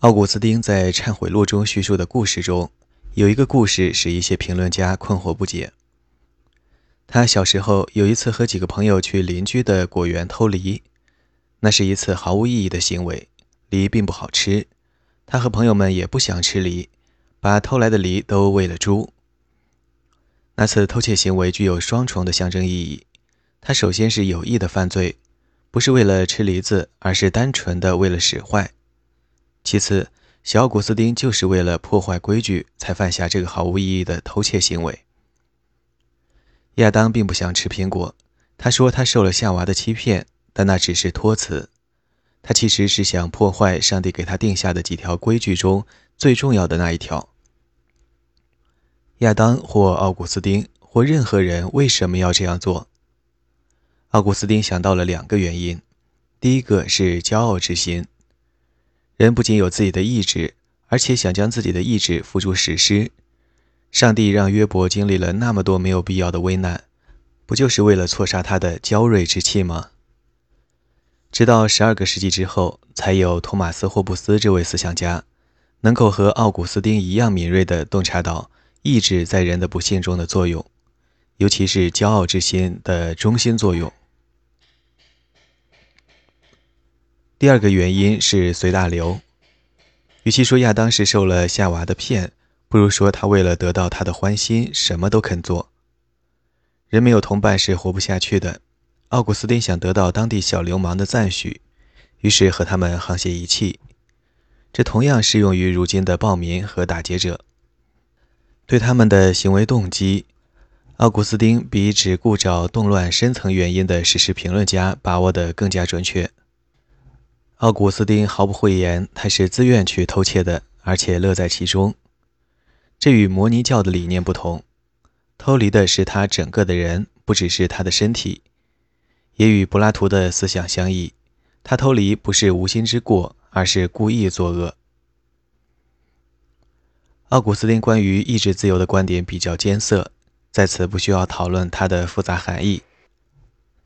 奥古斯丁在《忏悔录》中叙述的故事中，有一个故事使一些评论家困惑不解。他小时候有一次和几个朋友去邻居的果园偷梨，那是一次毫无意义的行为，梨并不好吃。他和朋友们也不想吃梨，把偷来的梨都喂了猪。那次偷窃行为具有双重的象征意义：他首先是有意的犯罪，不是为了吃梨子，而是单纯的为了使坏。其次，小古斯丁就是为了破坏规矩才犯下这个毫无意义的偷窃行为。亚当并不想吃苹果，他说他受了夏娃的欺骗，但那只是托词。他其实是想破坏上帝给他定下的几条规矩中最重要的那一条。亚当或奥古斯丁或任何人为什么要这样做？奥古斯丁想到了两个原因：第一个是骄傲之心。人不仅有自己的意志，而且想将自己的意志付诸实施。上帝让约伯经历了那么多没有必要的危难，不就是为了挫杀他的骄锐之气吗？直到十二个世纪之后，才有托马斯·霍布斯这位思想家，能够和奥古斯丁一样敏锐地洞察到意志在人的不幸中的作用，尤其是骄傲之心的中心作用。第二个原因是随大流。与其说亚当是受了夏娃的骗，不如说他为了得到她的欢心，什么都肯做。人没有同伴是活不下去的。奥古斯丁想得到当地小流氓的赞许，于是和他们沆瀣一气。这同样适用于如今的暴民和打劫者。对他们的行为动机，奥古斯丁比只顾找动乱深层原因的史实评论家把握得更加准确。奥古斯丁毫不讳言，他是自愿去偷窃的，而且乐在其中。这与摩尼教的理念不同，偷离的是他整个的人，不只是他的身体。也与柏拉图的思想相异，他偷离不是无心之过，而是故意作恶。奥古斯丁关于意志自由的观点比较艰涩，在此不需要讨论它的复杂含义，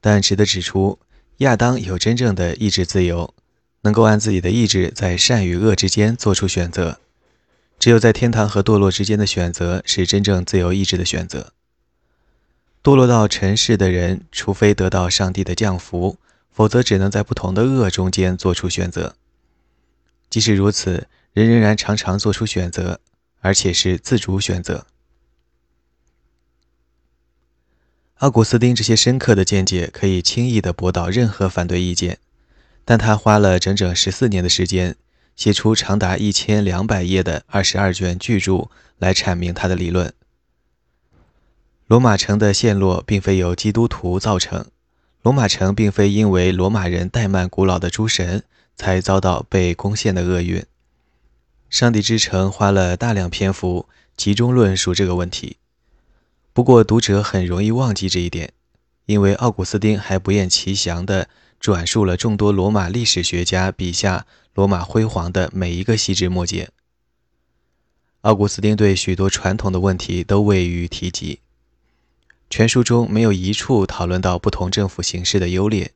但值得指出，亚当有真正的意志自由。能够按自己的意志在善与恶之间做出选择，只有在天堂和堕落之间的选择是真正自由意志的选择。堕落到尘世的人，除非得到上帝的降福，否则只能在不同的恶中间做出选择。即使如此，人仍然常常做出选择，而且是自主选择。奥古斯丁这些深刻的见解可以轻易地驳倒任何反对意见。但他花了整整十四年的时间，写出长达一千两百页的二十二卷巨著来阐明他的理论。罗马城的陷落并非由基督徒造成，罗马城并非因为罗马人怠慢古老的诸神才遭到被攻陷的厄运。上帝之城花了大量篇幅集中论述这个问题，不过读者很容易忘记这一点，因为奥古斯丁还不厌其详地。转述了众多罗马历史学家笔下罗马辉煌的每一个细枝末节。奥古斯丁对许多传统的问题都未予提及，全书中没有一处讨论到不同政府形式的优劣。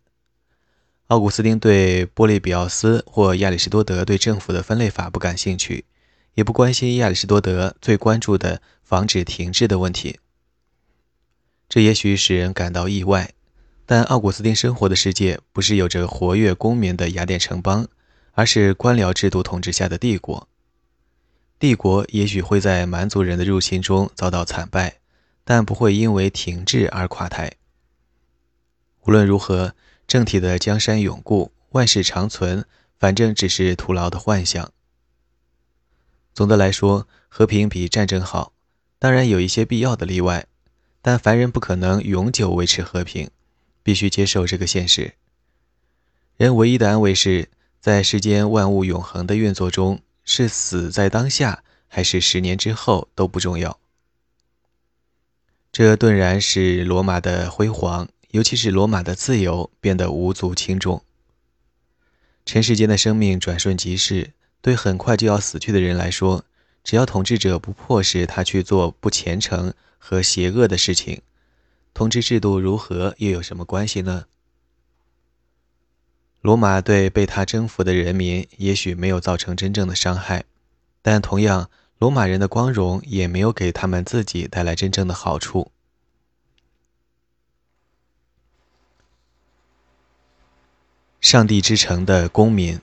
奥古斯丁对波利比奥斯或亚里士多德对政府的分类法不感兴趣，也不关心亚里士多德最关注的防止停滞的问题。这也许使人感到意外。但奥古斯丁生活的世界不是有着活跃公民的雅典城邦，而是官僚制度统治下的帝国。帝国也许会在蛮族人的入侵中遭到惨败，但不会因为停滞而垮台。无论如何，政体的江山永固，万世长存，反正只是徒劳的幻想。总的来说，和平比战争好，当然有一些必要的例外，但凡人不可能永久维持和平。必须接受这个现实。人唯一的安慰是在世间万物永恒的运作中，是死在当下，还是十年之后都不重要。这顿然使罗马的辉煌，尤其是罗马的自由，变得无足轻重。尘世间的生命转瞬即逝，对很快就要死去的人来说，只要统治者不迫使他去做不虔诚和邪恶的事情。统治制度如何又有什么关系呢？罗马对被他征服的人民也许没有造成真正的伤害，但同样，罗马人的光荣也没有给他们自己带来真正的好处。上帝之城的公民，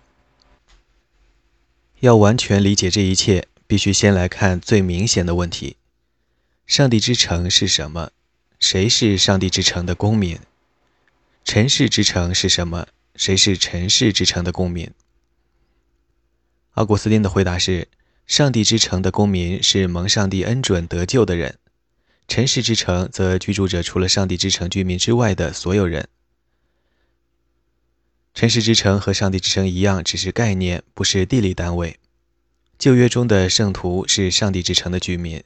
要完全理解这一切，必须先来看最明显的问题：上帝之城是什么？谁是上帝之城的公民？尘世之城是什么？谁是尘世之城的公民？奥古斯丁的回答是：上帝之城的公民是蒙上帝恩准得救的人；尘世之城则居住着除了上帝之城居民之外的所有人。尘世之城和上帝之城一样，只是概念，不是地理单位。旧约中的圣徒是上帝之城的居民。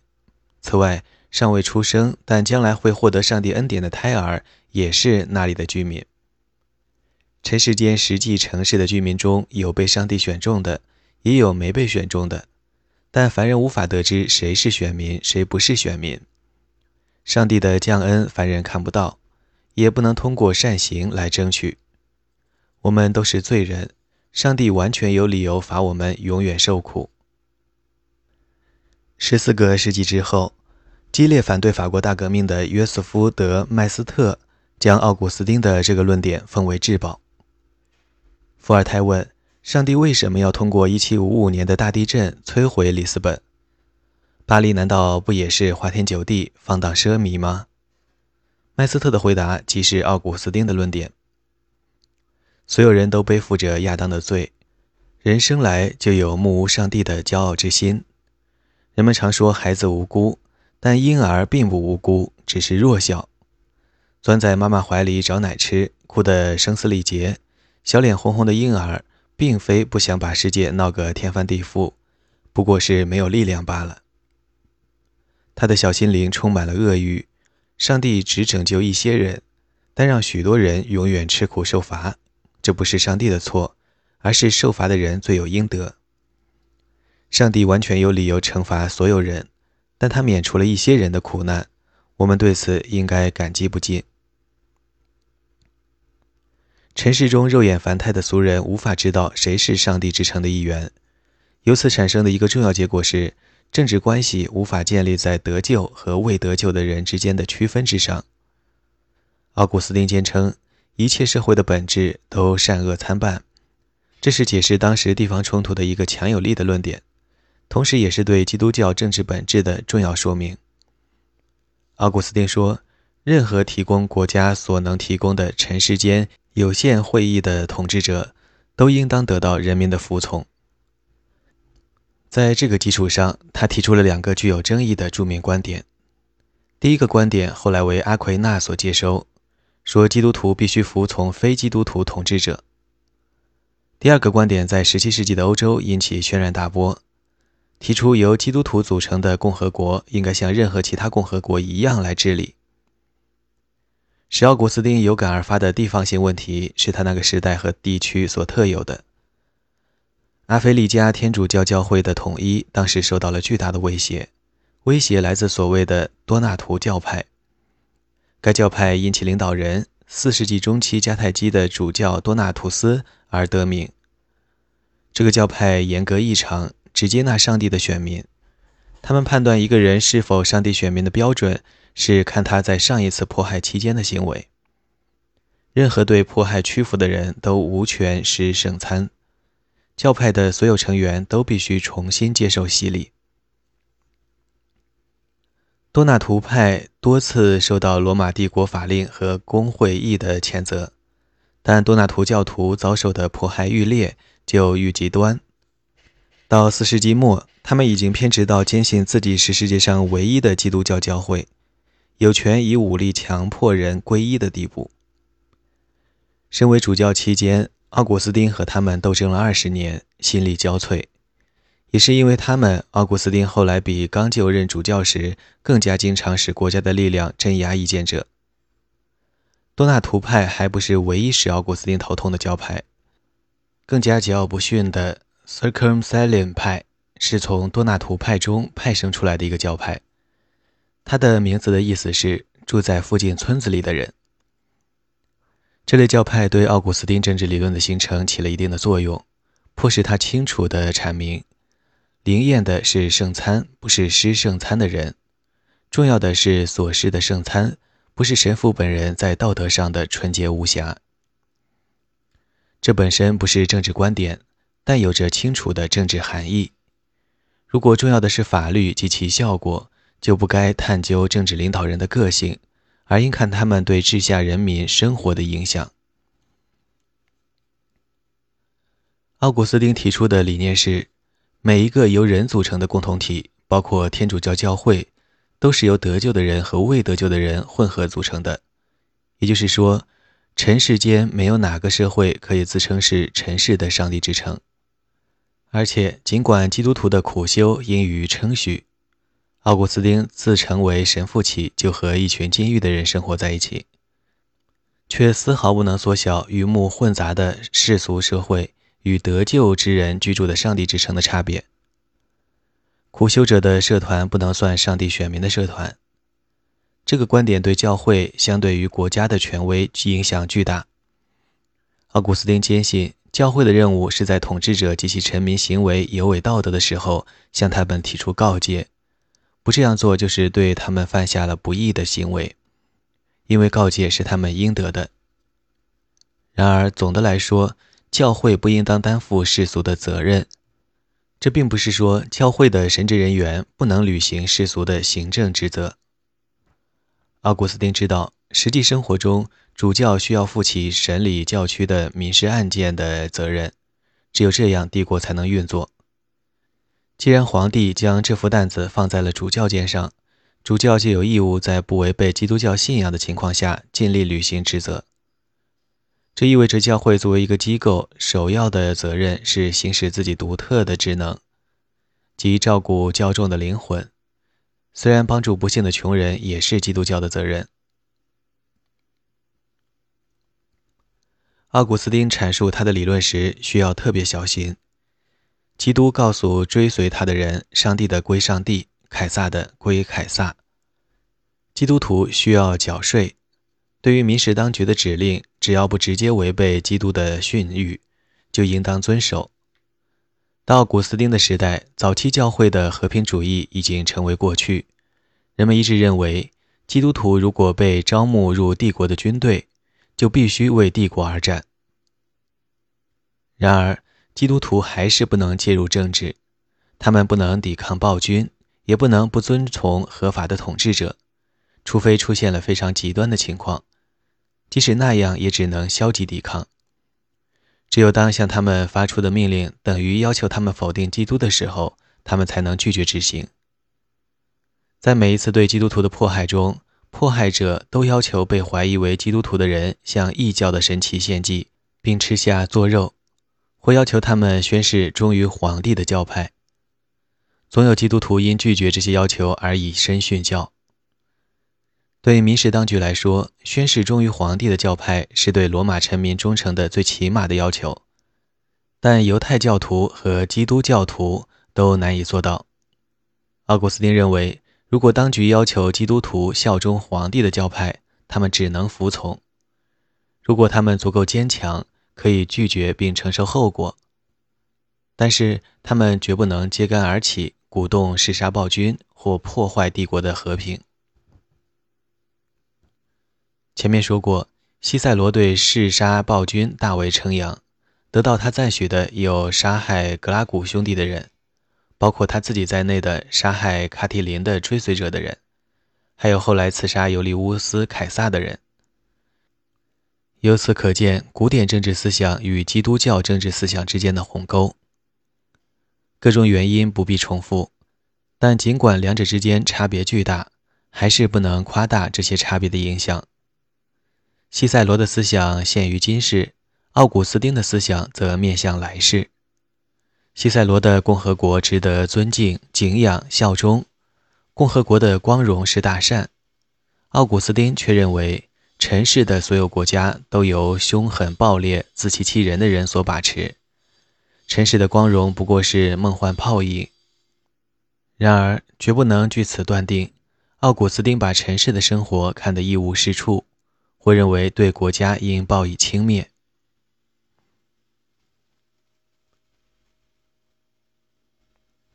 此外，尚未出生但将来会获得上帝恩典的胎儿也是那里的居民。尘世间实际城市的居民中有被上帝选中的，也有没被选中的，但凡人无法得知谁是选民，谁不是选民。上帝的降恩，凡人看不到，也不能通过善行来争取。我们都是罪人，上帝完全有理由罚我们永远受苦。十四个世纪之后，激烈反对法国大革命的约瑟夫·德麦斯特将奥古斯丁的这个论点奉为至宝。伏尔泰问：上帝为什么要通过1755年的大地震摧毁里斯本？巴黎难道不也是花天酒地、放荡奢靡吗？麦斯特的回答即是奥古斯丁的论点。所有人都背负着亚当的罪，人生来就有目无上帝的骄傲之心。人们常说孩子无辜，但婴儿并不无辜，只是弱小。钻在妈妈怀里找奶吃，哭得声嘶力竭，小脸红红的婴儿，并非不想把世界闹个天翻地覆，不过是没有力量罢了。他的小心灵充满了恶欲，上帝只拯救一些人，但让许多人永远吃苦受罚。这不是上帝的错，而是受罚的人罪有应得。上帝完全有理由惩罚所有人，但他免除了一些人的苦难，我们对此应该感激不尽。尘世中肉眼凡胎的俗人无法知道谁是上帝之城的一员，由此产生的一个重要结果是，政治关系无法建立在得救和未得救的人之间的区分之上。奥古斯丁坚称。一切社会的本质都善恶参半，这是解释当时地方冲突的一个强有力的论点，同时也是对基督教政治本质的重要说明。奥古斯丁说：“任何提供国家所能提供的尘世间有限会议的统治者，都应当得到人民的服从。”在这个基础上，他提出了两个具有争议的著名观点。第一个观点后来为阿奎那所接收。说基督徒必须服从非基督徒统治者。第二个观点在17世纪的欧洲引起轩然大波，提出由基督徒组成的共和国应该像任何其他共和国一样来治理。使奥古斯丁有感而发的地方性问题是他那个时代和地区所特有的。阿非利加天主教教会的统一当时受到了巨大的威胁，威胁来自所谓的多纳图教派。该教派因其领导人四世纪中期迦太基的主教多纳图斯而得名。这个教派严格异常，只接纳上帝的选民。他们判断一个人是否上帝选民的标准是看他在上一次迫害期间的行为。任何对迫害屈服的人都无权施圣餐。教派的所有成员都必须重新接受洗礼。多纳图派多次受到罗马帝国法令和公会议的谴责，但多纳图教徒遭受的迫害愈烈，就愈极端。到四世纪末，他们已经偏执到坚信自己是世界上唯一的基督教教会，有权以武力强迫人皈依的地步。身为主教期间，奥古斯丁和他们斗争了二十年，心力交瘁。也是因为他们，奥古斯丁后来比刚就任主教时更加经常使国家的力量镇压异见者。多纳图派还不是唯一使奥古斯丁头痛的教派，更加桀骜不驯的 Circumcellion 派是从多纳图派中派生出来的一个教派，它的名字的意思是住在附近村子里的人。这类教派对奥古斯丁政治理论的形成起了一定的作用，迫使他清楚地阐明：灵验的是圣餐，不是施圣餐的人；重要的是所施的圣餐，不是神父本人在道德上的纯洁无瑕。这本身不是政治观点，但有着清楚的政治含义。如果重要的是法律及其效果，就不该探究政治领导人的个性。而应看他们对治下人民生活的影响。奥古斯丁提出的理念是，每一个由人组成的共同体，包括天主教教会，都是由得救的人和未得救的人混合组成的。也就是说，尘世间没有哪个社会可以自称是尘世的上帝之城。而且，尽管基督徒的苦修应予称许。奥古斯丁自成为神父起，就和一群监狱的人生活在一起，却丝毫不能缩小鱼目混杂的世俗社会与得救之人居住的上帝之城的差别。苦修者的社团不能算上帝选民的社团。这个观点对教会相对于国家的权威影响巨大。奥古斯丁坚信，教会的任务是在统治者及其臣民行为有违道德的时候，向他们提出告诫。不这样做，就是对他们犯下了不义的行为，因为告诫是他们应得的。然而，总的来说，教会不应当担负世俗的责任。这并不是说教会的神职人员不能履行世俗的行政职责。奥古斯丁知道，实际生活中，主教需要负起审理教区的民事案件的责任，只有这样，帝国才能运作。既然皇帝将这副担子放在了主教肩上，主教就有义务在不违背基督教信仰的情况下尽力履行职责。这意味着教会作为一个机构，首要的责任是行使自己独特的职能，即照顾教众的灵魂。虽然帮助不幸的穷人也是基督教的责任。奥古斯丁阐述他的理论时需要特别小心。基督告诉追随他的人：“上帝的归上帝，凯撒的归凯撒。”基督徒需要缴税。对于民事当局的指令，只要不直接违背基督的训谕，就应当遵守。到古斯丁的时代，早期教会的和平主义已经成为过去。人们一致认为，基督徒如果被招募入帝国的军队，就必须为帝国而战。然而，基督徒还是不能介入政治，他们不能抵抗暴君，也不能不遵从合法的统治者，除非出现了非常极端的情况，即使那样也只能消极抵抗。只有当向他们发出的命令等于要求他们否定基督的时候，他们才能拒绝执行。在每一次对基督徒的迫害中，迫害者都要求被怀疑为基督徒的人向异教的神祇献祭，并吃下做肉。或要求他们宣誓忠于皇帝的教派，总有基督徒因拒绝这些要求而以身殉教。对民事当局来说，宣誓忠于皇帝的教派是对罗马臣民忠诚的最起码的要求，但犹太教徒和基督教徒都难以做到。奥古斯丁认为，如果当局要求基督徒效忠皇帝的教派，他们只能服从；如果他们足够坚强，可以拒绝并承受后果，但是他们绝不能揭竿而起，鼓动弑杀暴君或破坏帝国的和平。前面说过，西塞罗对弑杀暴君大为称扬，得到他赞许的有杀害格拉古兄弟的人，包括他自己在内的杀害卡提林的追随者的人，还有后来刺杀尤利乌斯·凯撒的人。由此可见，古典政治思想与基督教政治思想之间的鸿沟。各种原因不必重复，但尽管两者之间差别巨大，还是不能夸大这些差别的影响。西塞罗的思想限于今世，奥古斯丁的思想则面向来世。西塞罗的共和国值得尊敬、敬仰、效忠，共和国的光荣是大善。奥古斯丁却认为。尘世的所有国家都由凶狠暴烈、自欺欺人的人所把持，尘世的光荣不过是梦幻泡影。然而，绝不能据此断定，奥古斯丁把尘世的生活看得一无是处，或认为对国家应报以轻蔑。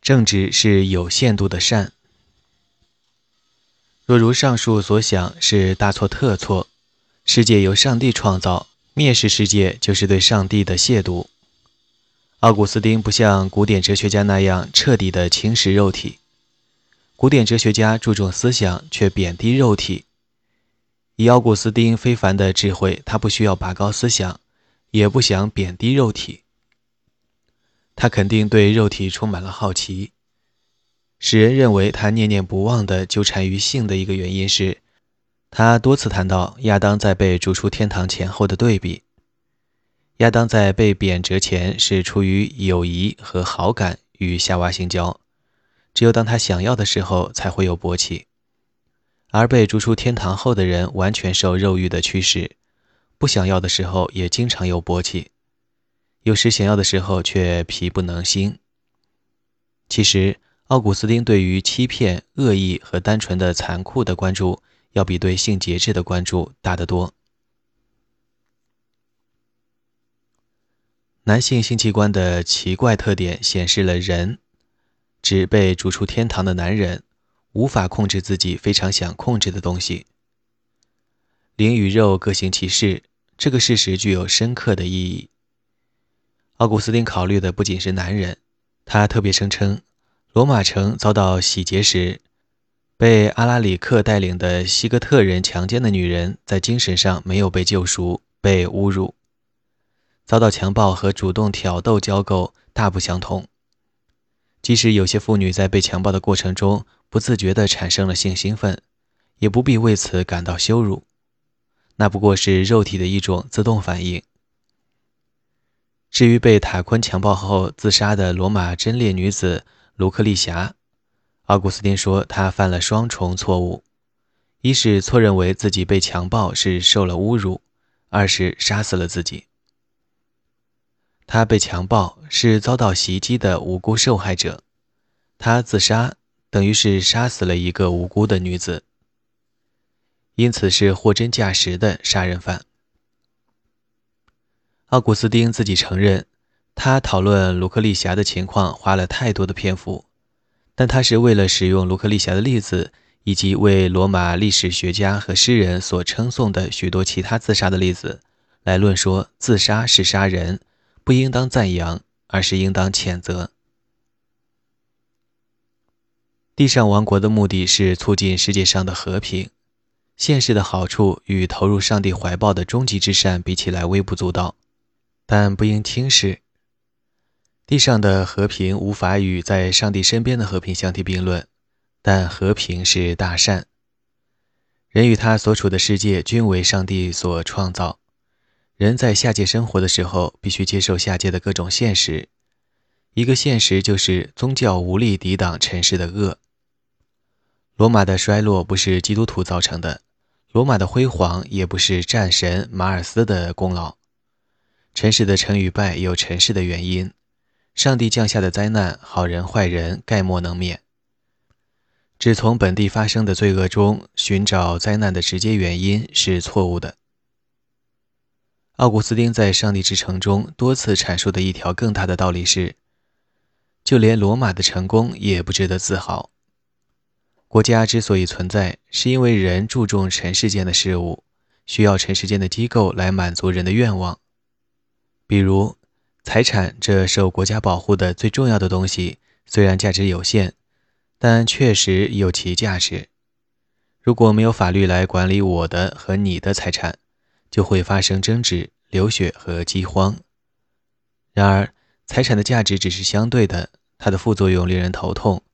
正直是有限度的善。若如上述所想是大错特错，世界由上帝创造，蔑视世界就是对上帝的亵渎。奥古斯丁不像古典哲学家那样彻底的轻视肉体，古典哲学家注重思想却贬低肉体。以奥古斯丁非凡的智慧，他不需要拔高思想，也不想贬低肉体。他肯定对肉体充满了好奇，使人认为他念念不忘地纠缠于性的一个原因是，他多次谈到亚当在被逐出天堂前后的对比。亚当在被贬谪前是出于友谊和好感与夏娃性交，只有当他想要的时候才会有勃起；而被逐出天堂后的人完全受肉欲的驱使，不想要的时候也经常有勃起。有时想要的时候却疲不能兴。其实，奥古斯丁对于欺骗、恶意和单纯的残酷的关注，要比对性节制的关注大得多。男性性器官的奇怪特点显示了人，指被逐出天堂的男人，无法控制自己非常想控制的东西。灵与肉各行其事，这个事实具有深刻的意义。奥古斯丁考虑的不仅是男人，他特别声称，罗马城遭到洗劫时，被阿拉里克带领的西哥特人强奸的女人，在精神上没有被救赎，被侮辱，遭到强暴和主动挑逗交媾大不相同。即使有些妇女在被强暴的过程中不自觉地产生了性兴奋，也不必为此感到羞辱，那不过是肉体的一种自动反应。至于被塔昆强暴后自杀的罗马贞烈女子卢克丽霞，奥古斯丁说她犯了双重错误：一是错认为自己被强暴是受了侮辱；二是杀死了自己。她被强暴是遭到袭击的无辜受害者，她自杀等于是杀死了一个无辜的女子，因此是货真价实的杀人犯。奥古斯丁自己承认，他讨论卢克利霞的情况花了太多的篇幅，但他是为了使用卢克利霞的例子，以及为罗马历史学家和诗人所称颂的许多其他自杀的例子，来论说自杀是杀人，不应当赞扬，而是应当谴责。地上王国的目的是促进世界上的和平，现实的好处与投入上帝怀抱的终极之善比起来微不足道。但不应轻视。地上的和平无法与在上帝身边的和平相提并论，但和平是大善。人与他所处的世界均为上帝所创造。人在下界生活的时候，必须接受下界的各种现实。一个现实就是宗教无力抵挡尘世的恶。罗马的衰落不是基督徒造成的，罗马的辉煌也不是战神马尔斯的功劳。尘世的成与败有尘世的原因，上帝降下的灾难，好人坏人概莫能免。只从本地发生的罪恶中寻找灾难的直接原因是错误的。奥古斯丁在《上帝之城》中多次阐述的一条更大的道理是：就连罗马的成功也不值得自豪。国家之所以存在，是因为人注重尘世间的事物，需要尘世间的机构来满足人的愿望。比如，财产这受国家保护的最重要的东西，虽然价值有限，但确实有其价值。如果没有法律来管理我的和你的财产，就会发生争执、流血和饥荒。然而，财产的价值只是相对的，它的副作用令人头痛，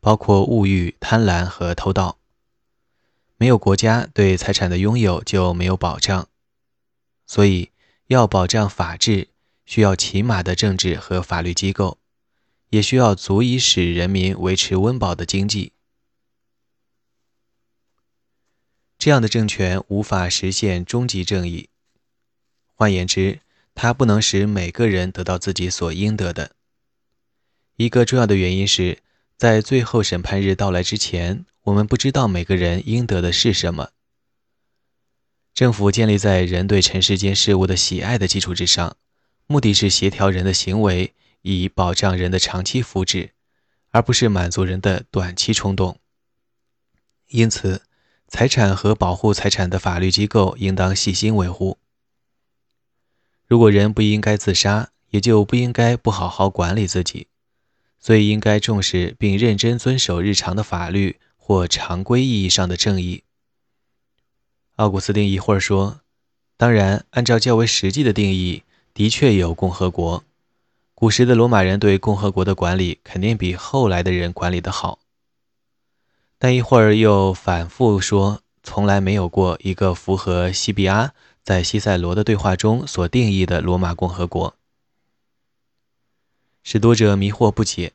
包括物欲、贪婪和偷盗。没有国家对财产的拥有，就没有保障。所以。要保障法治，需要起码的政治和法律机构，也需要足以使人民维持温饱的经济。这样的政权无法实现终极正义。换言之，它不能使每个人得到自己所应得的。一个重要的原因是在最后审判日到来之前，我们不知道每个人应得的是什么。政府建立在人对尘世间事物的喜爱的基础之上，目的是协调人的行为，以保障人的长期福祉，而不是满足人的短期冲动。因此，财产和保护财产的法律机构应当细心维护。如果人不应该自杀，也就不应该不好好管理自己，所以应该重视并认真遵守日常的法律或常规意义上的正义。奥古斯丁一会儿说：“当然，按照较为实际的定义，的确有共和国。古时的罗马人对共和国的管理肯定比后来的人管理的好。”但一会儿又反复说：“从来没有过一个符合西比阿在西塞罗的对话中所定义的罗马共和国。”使读者迷惑不解。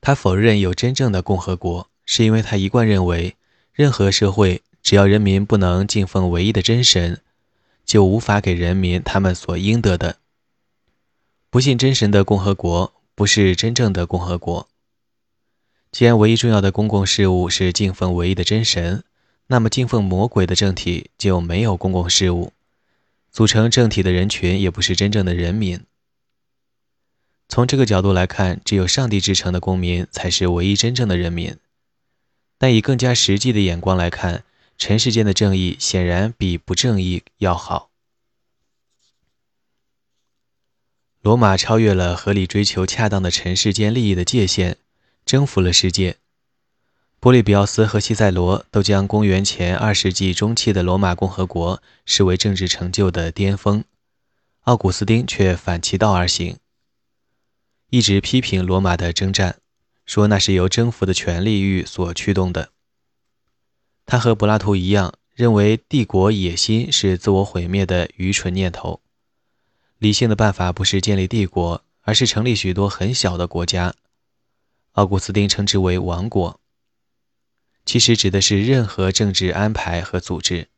他否认有真正的共和国，是因为他一贯认为，任何社会。只要人民不能敬奉唯一的真神，就无法给人民他们所应得的。不信真神的共和国不是真正的共和国。既然唯一重要的公共事务是敬奉唯一的真神，那么敬奉魔鬼的政体就没有公共事务，组成政体的人群也不是真正的人民。从这个角度来看，只有上帝之城的公民才是唯一真正的人民。但以更加实际的眼光来看，尘世间的正义显然比不正义要好。罗马超越了合理追求恰当的尘世间利益的界限，征服了世界。波利比奥斯和西塞罗都将公元前二世纪中期的罗马共和国视为政治成就的巅峰，奥古斯丁却反其道而行，一直批评罗马的征战，说那是由征服的权力欲所驱动的。他和柏拉图一样，认为帝国野心是自我毁灭的愚蠢念头。理性的办法不是建立帝国，而是成立许多很小的国家。奥古斯丁称之为王国，其实指的是任何政治安排和组织。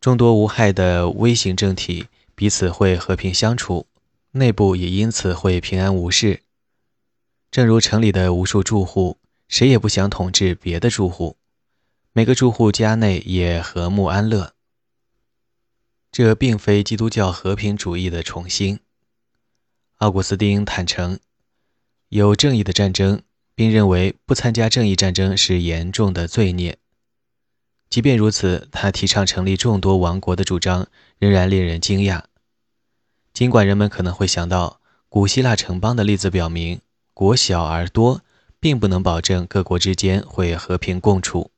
众多无害的微型政体彼此会和平相处，内部也因此会平安无事。正如城里的无数住户，谁也不想统治别的住户。每个住户家内也和睦安乐。这并非基督教和平主义的重新。奥古斯丁坦诚，有正义的战争，并认为不参加正义战争是严重的罪孽。即便如此，他提倡成立众多王国的主张仍然令人惊讶。尽管人们可能会想到，古希腊城邦的例子表明，国小而多并不能保证各国之间会和平共处。